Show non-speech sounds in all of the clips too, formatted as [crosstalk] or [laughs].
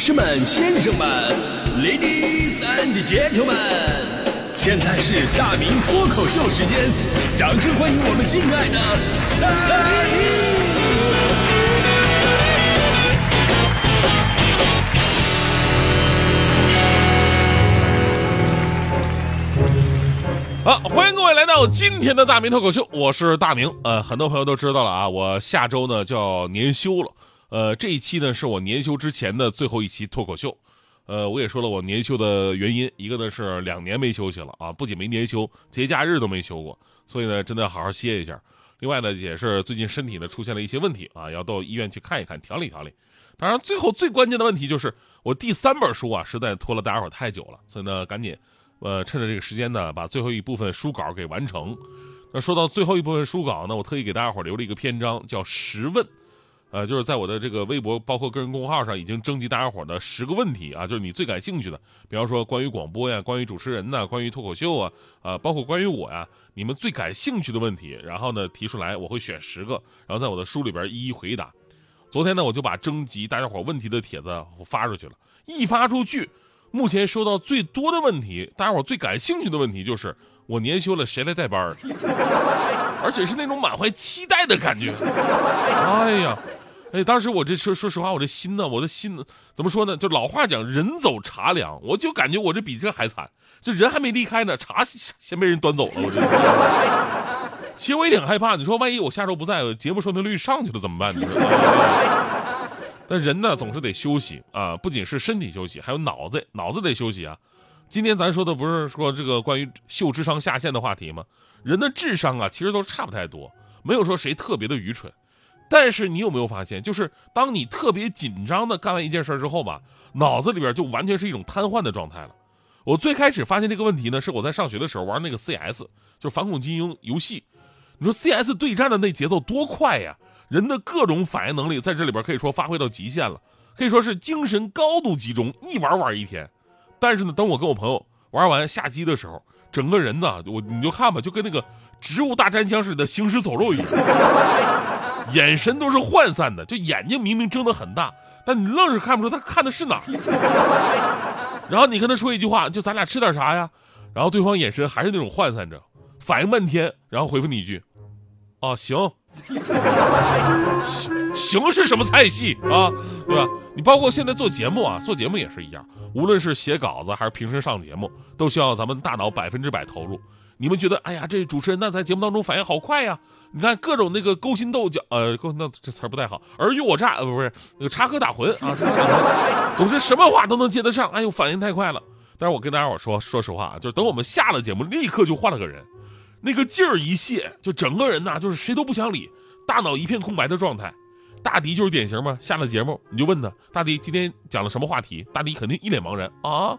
士们、先生们，Ladies and Gentlemen，现在是大明脱口秀时间，掌声欢迎我们敬爱的大明！好，欢迎各位来到今天的大明脱口秀，我是大明。呃，很多朋友都知道了啊，我下周呢就要年休了。呃，这一期呢是我年休之前的最后一期脱口秀。呃，我也说了我年休的原因，一个呢是两年没休息了啊，不仅没年休，节假日都没休过，所以呢真的要好好歇一下。另外呢也是最近身体呢出现了一些问题啊，要到医院去看一看，调理调理。当然，最后最关键的问题就是我第三本书啊，实在拖了大家伙太久了，所以呢赶紧。呃，趁着这个时间呢，把最后一部分书稿给完成。那说到最后一部分书稿呢，我特意给大家伙留了一个篇章，叫十问。呃，就是在我的这个微博，包括个人公号上，已经征集大家伙的十个问题啊，就是你最感兴趣的，比方说关于广播呀，关于主持人呐，关于脱口秀啊，啊，包括关于我呀，你们最感兴趣的问题，然后呢提出来，我会选十个，然后在我的书里边一一回答。昨天呢，我就把征集大家伙问题的帖子我发出去了，一发出去。目前收到最多的问题，大家伙最感兴趣的问题就是我年休了谁来带班 [laughs] 而且是那种满怀期待的感觉。哎呀，哎，当时我这说说实话，我这心呢，我的心怎么说呢？就老话讲，人走茶凉，我就感觉我这比这还惨，这人还没离开呢，茶先被人端走了。我这，其实我也挺害怕，你说万一我下周不在，节目收听率上去了怎么办？[laughs] 那人呢，总是得休息啊，不仅是身体休息，还有脑子，脑子得休息啊。今天咱说的不是说这个关于秀智商下限的话题吗？人的智商啊，其实都差不太多，没有说谁特别的愚蠢。但是你有没有发现，就是当你特别紧张的干完一件事之后吧，脑子里边就完全是一种瘫痪的状态了。我最开始发现这个问题呢，是我在上学的时候玩那个 CS，就是反恐精英游戏。你说 CS 对战的那节奏多快呀！人的各种反应能力在这里边可以说发挥到极限了，可以说是精神高度集中，一玩玩一天。但是呢，等我跟我朋友玩完下机的时候，整个人呢，我你就看吧，就跟那个植物大战僵似的行尸走肉一样，眼神都是涣散的，就眼睛明明睁得很大，但你愣是看不出他看的是哪儿。然后你跟他说一句话，就咱俩吃点啥呀？然后对方眼神还是那种涣散着，反应半天，然后回复你一句：“啊，”行行是什么菜系啊？对吧？你包括现在做节目啊，做节目也是一样。无论是写稿子还是平时上节目，都需要咱们大脑百分之百投入。你们觉得，哎呀，这主持人那在节目当中反应好快呀？你看各种那个勾心斗角，呃，勾那这词儿不太好，尔虞我诈，呃，不是那个插科打诨啊，[laughs] 总是什么话都能接得上。哎呦，反应太快了。但是我跟大家伙说，说实话啊，就是等我们下了节目，立刻就换了个人。那个劲儿一泄，就整个人呐，就是谁都不想理，大脑一片空白的状态。大迪就是典型嘛，下了节目你就问他，大迪今天讲了什么话题？大迪肯定一脸茫然啊，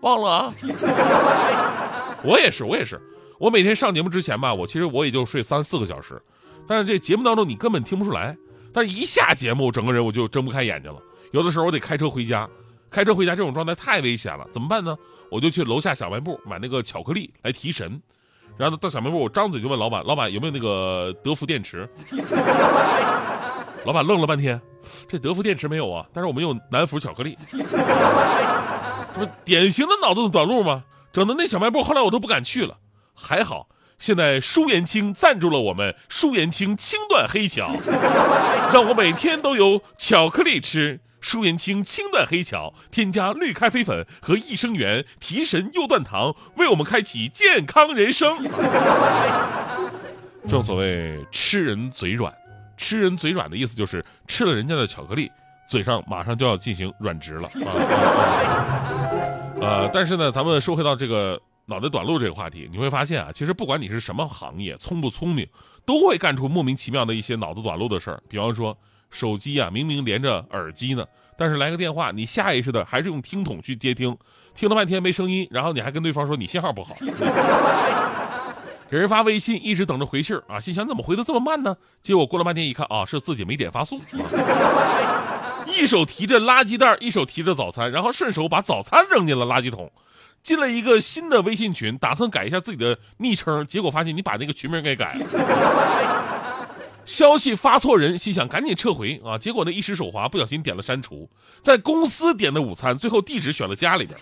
忘了啊。[laughs] 我也是，我也是，我每天上节目之前吧，我其实我也就睡三四个小时，但是这节目当中你根本听不出来，但是一下节目，整个人我就睁不开眼睛了。有的时候我得开车回家，开车回家这种状态太危险了，怎么办呢？我就去楼下小卖部买那个巧克力来提神。然后到小卖部，我张嘴就问老板：“老板有没有那个德芙电池？” [laughs] 老板愣了半天，这德芙电池没有啊，但是我们有南孚巧克力。这不典型的脑子短路吗？整的那小卖部后来我都不敢去了。还好现在舒颜清赞助了我们舒颜清轻断黑巧，让我每天都有巧克力吃。舒颜清轻断黑巧，添加绿咖啡粉和益生元，提神又断糖，为我们开启健康人生。正所谓吃人嘴软，吃人嘴软的意思就是吃了人家的巧克力，嘴上马上就要进行软植了啊。呃，但是呢，咱们说回到这个脑袋短路这个话题，你会发现啊，其实不管你是什么行业，聪不聪明，都会干出莫名其妙的一些脑子短路的事儿，比方说。手机啊，明明连着耳机呢，但是来个电话，你下意识的还是用听筒去接听，听了半天没声音，然后你还跟对方说你信号不好，[laughs] 给人发微信一直等着回信儿啊，心想怎么回的这么慢呢？结果过了半天一看啊，是自己没点发送，[laughs] 一手提着垃圾袋，一手提着早餐，然后顺手把早餐扔进了垃圾桶，进了一个新的微信群，打算改一下自己的昵称，结果发现你把那个群名给改了。消息发错人，心想赶紧撤回啊，结果呢一时手滑，不小心点了删除，在公司点的午餐，最后地址选了家里边。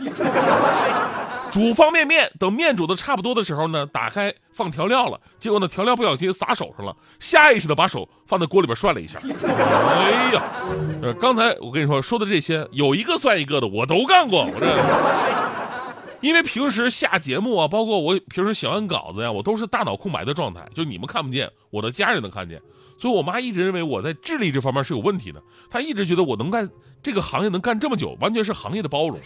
煮方便面，等面煮的差不多的时候呢，打开放调料了，结果呢调料不小心洒手上了，下意识的把手放在锅里边涮了一下。哎呀，呃，刚才我跟你说说的这些，有一个算一个的，我都干过。我这，因为平时下节目啊，包括我平时写完稿子呀，我都是大脑空白的状态，就你们看不见，我的家人能看见。所以我妈一直认为我在智力这方面是有问题的，她一直觉得我能干这个行业能干这么久，完全是行业的包容。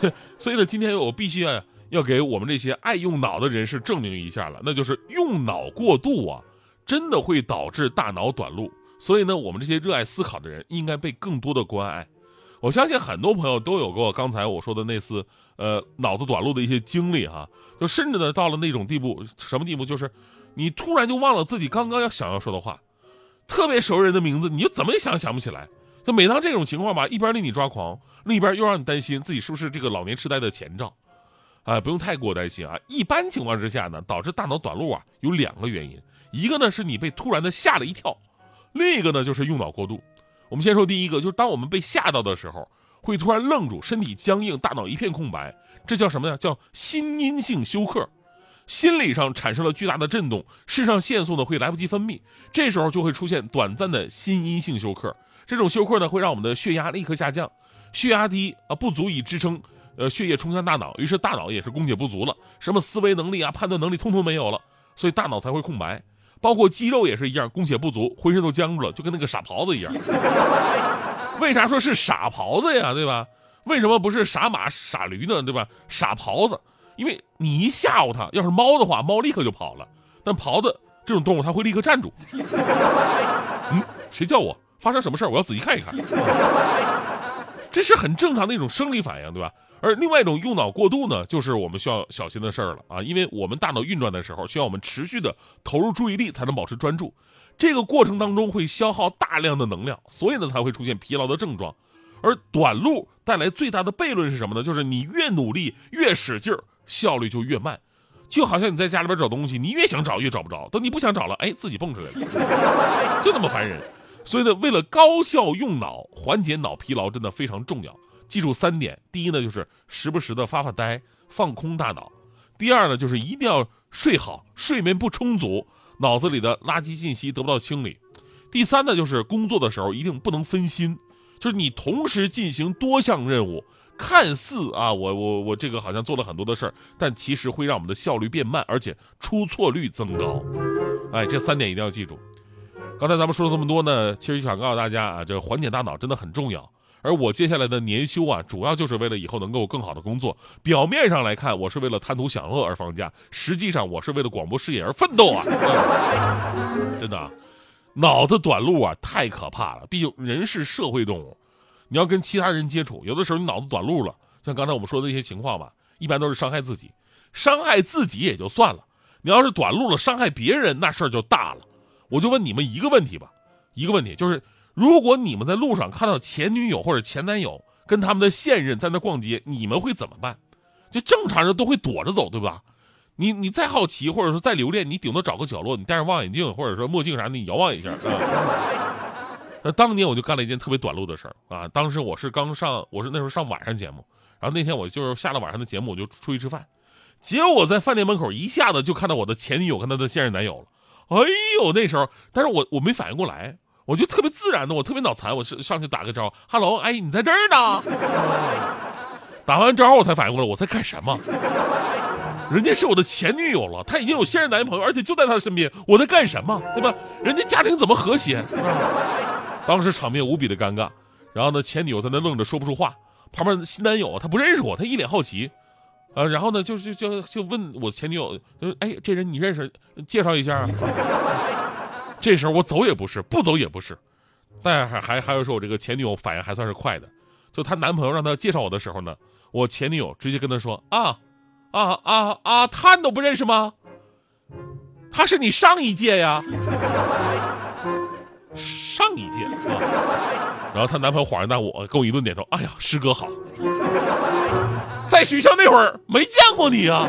[laughs] 所以呢，今天我必须要要给我们这些爱用脑的人士证明一下了，那就是用脑过度啊，真的会导致大脑短路。所以呢，我们这些热爱思考的人应该被更多的关爱。我相信很多朋友都有过刚才我说的那次呃脑子短路的一些经历哈，就甚至呢到了那种地步，什么地步？就是你突然就忘了自己刚刚要想要说的话，特别熟人的名字，你就怎么也想想不起来。就每当这种情况吧，一边令你抓狂，另一边又让你担心自己是不是这个老年痴呆的前兆，啊，不用太过担心啊。一般情况之下呢，导致大脑短路啊，有两个原因，一个呢是你被突然的吓了一跳，另一个呢就是用脑过度。我们先说第一个，就是当我们被吓到的时候，会突然愣住，身体僵硬，大脑一片空白，这叫什么呀？叫心因性休克，心理上产生了巨大的震动，肾上腺素呢会来不及分泌，这时候就会出现短暂的心因性休克。这种休克呢，会让我们的血压立刻下降，血压低啊，不足以支撑，呃，血液冲向大脑，于是大脑也是供血不足了，什么思维能力啊、判断能力通通没有了，所以大脑才会空白，包括肌肉也是一样，供血不足，浑身都僵住了，就跟那个傻狍子一样。为啥说是傻狍子呀？对吧？为什么不是傻马、傻驴呢？对吧？傻狍子，因为你一吓唬它，要是猫的话，猫立刻就跑了，但狍子这种动物，它会立刻站住。[laughs] 嗯，谁叫我？发生什么事儿？我要仔细看一看。这是很正常的一种生理反应，对吧？而另外一种用脑过度呢，就是我们需要小心的事儿了啊！因为我们大脑运转的时候，需要我们持续的投入注意力才能保持专注，这个过程当中会消耗大量的能量，所以呢才会出现疲劳的症状。而短路带来最大的悖论是什么呢？就是你越努力越使劲儿，效率就越慢。就好像你在家里边找东西，你越想找越找不着，等你不想找了，哎，自己蹦出来了，[laughs] 就那么烦人。所以呢，为了高效用脑，缓解脑疲劳真的非常重要。记住三点：第一呢，就是时不时的发发呆，放空大脑；第二呢，就是一定要睡好，睡眠不充足，脑子里的垃圾信息得不到清理；第三呢，就是工作的时候一定不能分心，就是你同时进行多项任务，看似啊，我我我这个好像做了很多的事儿，但其实会让我们的效率变慢，而且出错率增高。哎，这三点一定要记住。刚才咱们说了这么多呢，其实想告诉大家啊，这个缓解大脑真的很重要。而我接下来的年休啊，主要就是为了以后能够更好的工作。表面上来看，我是为了贪图享乐而放假，实际上我是为了广播事业而奋斗啊！[laughs] 真的，脑子短路啊，太可怕了。毕竟人是社会动物，你要跟其他人接触，有的时候你脑子短路了，像刚才我们说的那些情况吧，一般都是伤害自己。伤害自己也就算了，你要是短路了，伤害别人，那事儿就大了。我就问你们一个问题吧，一个问题就是，如果你们在路上看到前女友或者前男友跟他们的现任在那逛街，你们会怎么办？就正常人都会躲着走，对吧？你你再好奇或者说再留恋，你顶多找个角落，你戴上望远镜或者说墨镜啥的，你遥望一下。那当年我就干了一件特别短路的事儿啊！当时我是刚上，我是那时候上晚上节目，然后那天我就是下了晚上的节目，我就出去吃饭，结果我在饭店门口一下子就看到我的前女友跟她的现任男友了。哎呦，那时候，但是我我没反应过来，我就特别自然的，我特别脑残，我是上去打个招呼，Hello，哎，你在这儿呢？[laughs] 打完招呼我才反应过来，我在干什么？人家是我的前女友了，她已经有现任男朋友，而且就在她的身边，我在干什么？对吧？人家家庭怎么和谐？当时场面无比的尴尬，然后呢，前女友在那愣着说不出话，旁边新男友他不认识我，他一脸好奇。啊，然后呢，就就就就问我前女友，就哎，这人你认识？介绍一下啊。[laughs] 这时候我走也不是，不走也不是，但还还还有说，我这个前女友反应还算是快的。就她男朋友让她介绍我的时候呢，我前女友直接跟他说啊啊啊啊，他你都不认识吗？他是你上一届呀，上一届啊。然后她男朋友恍然大悟，跟我一顿点头，哎呀，师哥好。在学校那会儿没见过你啊。